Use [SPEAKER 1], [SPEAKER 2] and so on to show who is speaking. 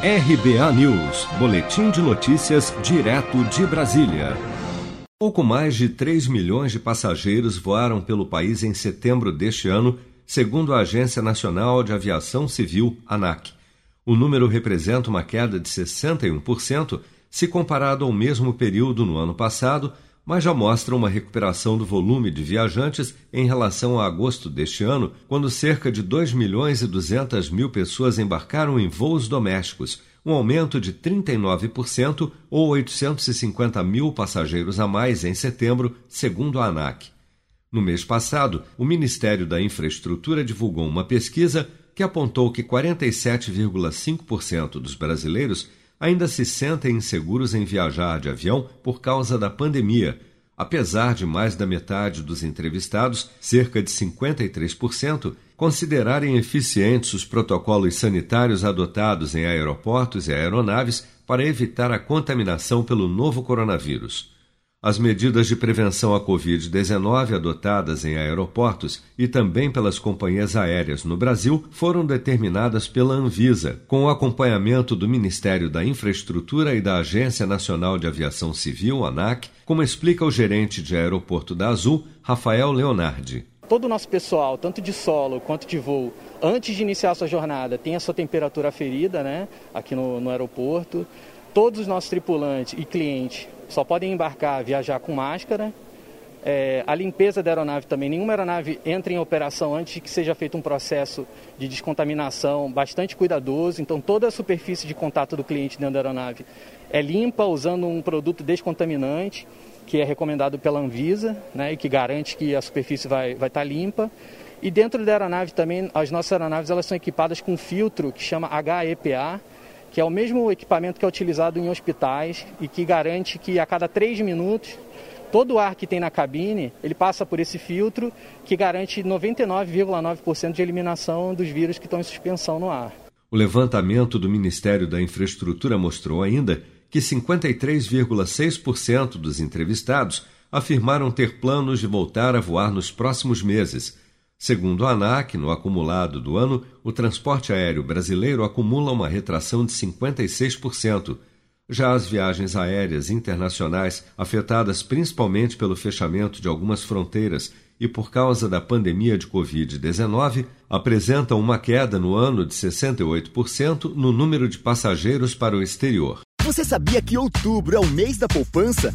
[SPEAKER 1] RBA News, Boletim de Notícias, direto de Brasília. Pouco mais de 3 milhões de passageiros voaram pelo país em setembro deste ano, segundo a Agência Nacional de Aviação Civil, ANAC. O número representa uma queda de 61% se comparado ao mesmo período no ano passado mas já mostra uma recuperação do volume de viajantes em relação a agosto deste ano, quando cerca de 2 milhões e 200 mil pessoas embarcaram em voos domésticos, um aumento de 39% ou 850 mil passageiros a mais em setembro, segundo a ANAC. No mês passado, o Ministério da Infraestrutura divulgou uma pesquisa que apontou que 47,5% dos brasileiros ainda se sentem inseguros em viajar de avião por causa da pandemia, apesar de mais da metade dos entrevistados, cerca de 53%, considerarem eficientes os protocolos sanitários adotados em aeroportos e aeronaves para evitar a contaminação pelo novo coronavírus. As medidas de prevenção à Covid-19 adotadas em aeroportos e também pelas companhias aéreas no Brasil foram determinadas pela Anvisa, com o acompanhamento do Ministério da Infraestrutura e da Agência Nacional de Aviação Civil, ANAC, como explica o gerente de aeroporto da Azul, Rafael Leonardi.
[SPEAKER 2] Todo o nosso pessoal, tanto de solo quanto de voo, antes de iniciar a sua jornada, tem a sua temperatura aferida né, aqui no, no aeroporto. Todos os nossos tripulantes e clientes só podem embarcar, viajar com máscara. É, a limpeza da aeronave também, nenhuma aeronave entra em operação antes que seja feito um processo de descontaminação bastante cuidadoso. Então, toda a superfície de contato do cliente dentro da aeronave é limpa, usando um produto descontaminante, que é recomendado pela Anvisa, né, e que garante que a superfície vai, vai estar limpa. E dentro da aeronave também, as nossas aeronaves elas são equipadas com um filtro que chama HEPA, que é o mesmo equipamento que é utilizado em hospitais e que garante que a cada três minutos todo o ar que tem na cabine ele passa por esse filtro que garante 99,9% de eliminação dos vírus que estão em suspensão no ar.
[SPEAKER 1] O levantamento do Ministério da Infraestrutura mostrou ainda que 53,6% dos entrevistados afirmaram ter planos de voltar a voar nos próximos meses Segundo a ANAC, no acumulado do ano, o transporte aéreo brasileiro acumula uma retração de 56%. Já as viagens aéreas internacionais, afetadas principalmente pelo fechamento de algumas fronteiras e por causa da pandemia de Covid-19, apresentam uma queda no ano de 68% no número de passageiros para o exterior.
[SPEAKER 3] Você sabia que outubro é o mês da poupança?